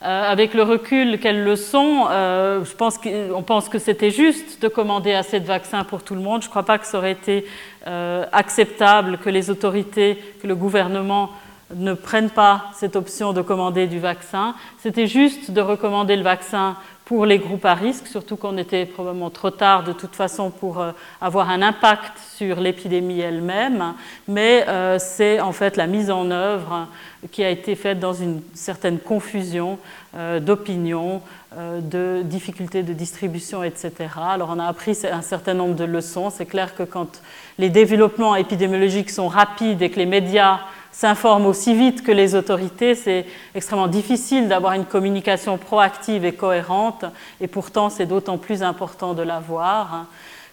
euh, avec le recul, quelles leçons euh, je pense On pense que c'était juste de commander assez de vaccins pour tout le monde. Je ne crois pas que ça aurait été euh, acceptable que les autorités, que le gouvernement ne prennent pas cette option de commander du vaccin. C'était juste de recommander le vaccin pour les groupes à risque, surtout qu'on était probablement trop tard de toute façon pour euh, avoir un impact sur l'épidémie elle-même, mais euh, c'est en fait la mise en œuvre qui a été faite dans une certaine confusion euh, d'opinion, de difficultés de distribution, etc. Alors on a appris un certain nombre de leçons. C'est clair que quand les développements épidémiologiques sont rapides et que les médias s'informent aussi vite que les autorités, c'est extrêmement difficile d'avoir une communication proactive et cohérente, et pourtant c'est d'autant plus important de l'avoir hein,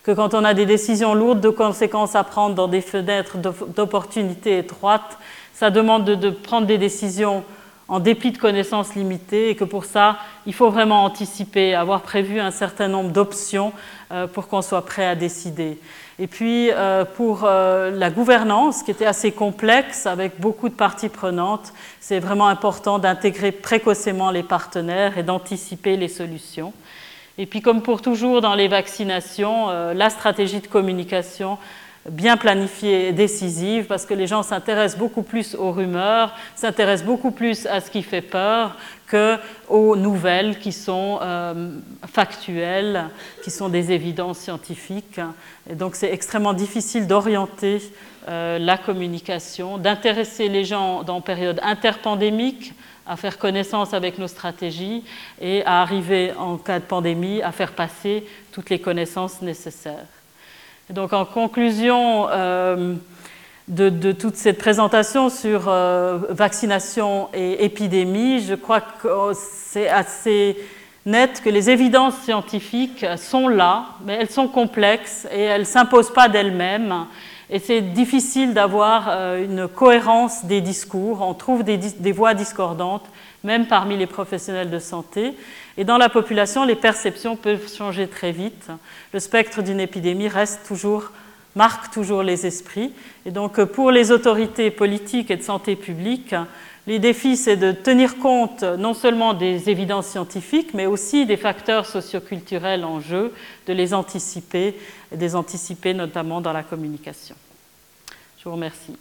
que quand on a des décisions lourdes de conséquences à prendre dans des fenêtres d'opportunités étroites, ça demande de, prendre des décisions en dépit de connaissances limitées et que pour ça, il faut vraiment anticiper, avoir prévu un certain nombre d'options euh, pour qu'on soit prêt à décider. Et puis euh, pour euh, la gouvernance, qui était assez complexe avec beaucoup de parties prenantes, c'est vraiment important d'intégrer précocement les partenaires et d'anticiper les solutions. Et puis comme pour toujours dans les vaccinations, euh, la stratégie de communication bien planifiée et décisive parce que les gens s'intéressent beaucoup plus aux rumeurs, s'intéressent beaucoup plus à ce qui fait peur qu'aux nouvelles qui sont euh, factuelles, qui sont des évidences scientifiques. Et donc c'est extrêmement difficile d'orienter euh, la communication, d'intéresser les gens dans période interpandémique à faire connaissance avec nos stratégies et à arriver en cas de pandémie à faire passer toutes les connaissances nécessaires. Donc en conclusion, euh, de, toute cette présentation sur euh, vaccination et épidémie, je crois que c'est assez net que les évidences scientifiques sont là, mais elles sont complexes et elles ne s'imposent pas d'elles-mêmes. Et c'est difficile d'avoir euh, une cohérence des discours. On trouve des, des, voix discordantes, même parmi les professionnels de santé. Et dans la population, les perceptions peuvent changer très vite. Le spectre d'une épidémie reste toujours marque toujours les esprits. Et donc, pour les autorités politiques et de santé publique, les défis, c'est de tenir compte non seulement des évidences scientifiques, mais aussi des facteurs socioculturels en jeu, de les anticiper, et des anticiper notamment dans la communication. Je vous remercie.